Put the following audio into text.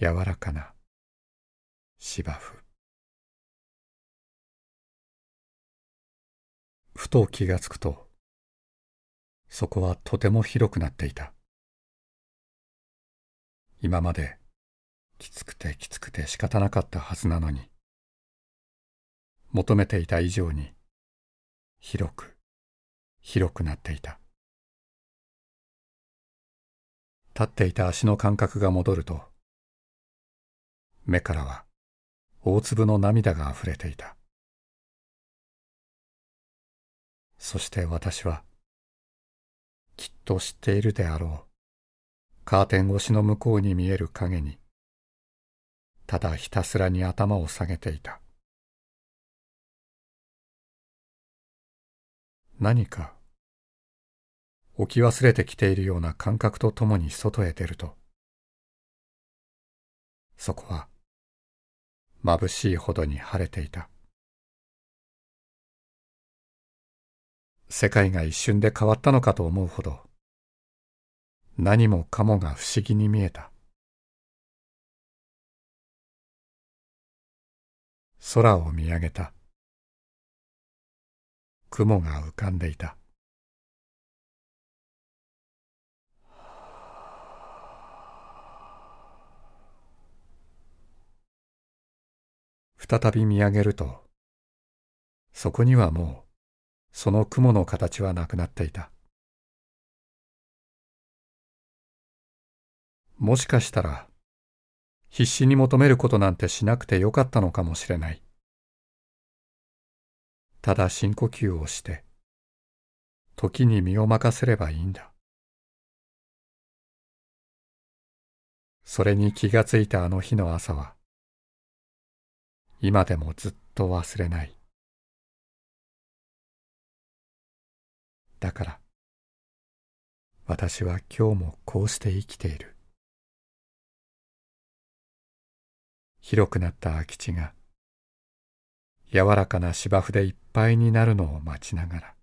柔らかな芝生。ふと気がつくとそこはとても広くなっていた。今まできつくてきつくて仕方なかったはずなのに求めていた以上に広く広くなっていた。立っていた足の感覚が戻ると目からは大粒の涙があふれていた。そして私はきっと知っているであろうカーテン越しの向こうに見える影にただひたすらに頭を下げていた。何か置き忘れてきているような感覚とともに外へ出るとそこは眩しいほどに晴れていた。世界が一瞬で変わったのかと思うほど何もかもが不思議に見えた。空を見上げた。雲が浮かんでいた。再び見上げるとそこにはもうその雲の形はなくなっていた。もしかしたら必死に求めることなんてしなくてよかったのかもしれない。ただ深呼吸をして時に身を任せればいいんだ。それに気がついたあの日の朝は今でもずっと忘れない。だから私は今日もこうして生きている。広くなった空き地が柔らかな芝生でいっぱいになるのを待ちながら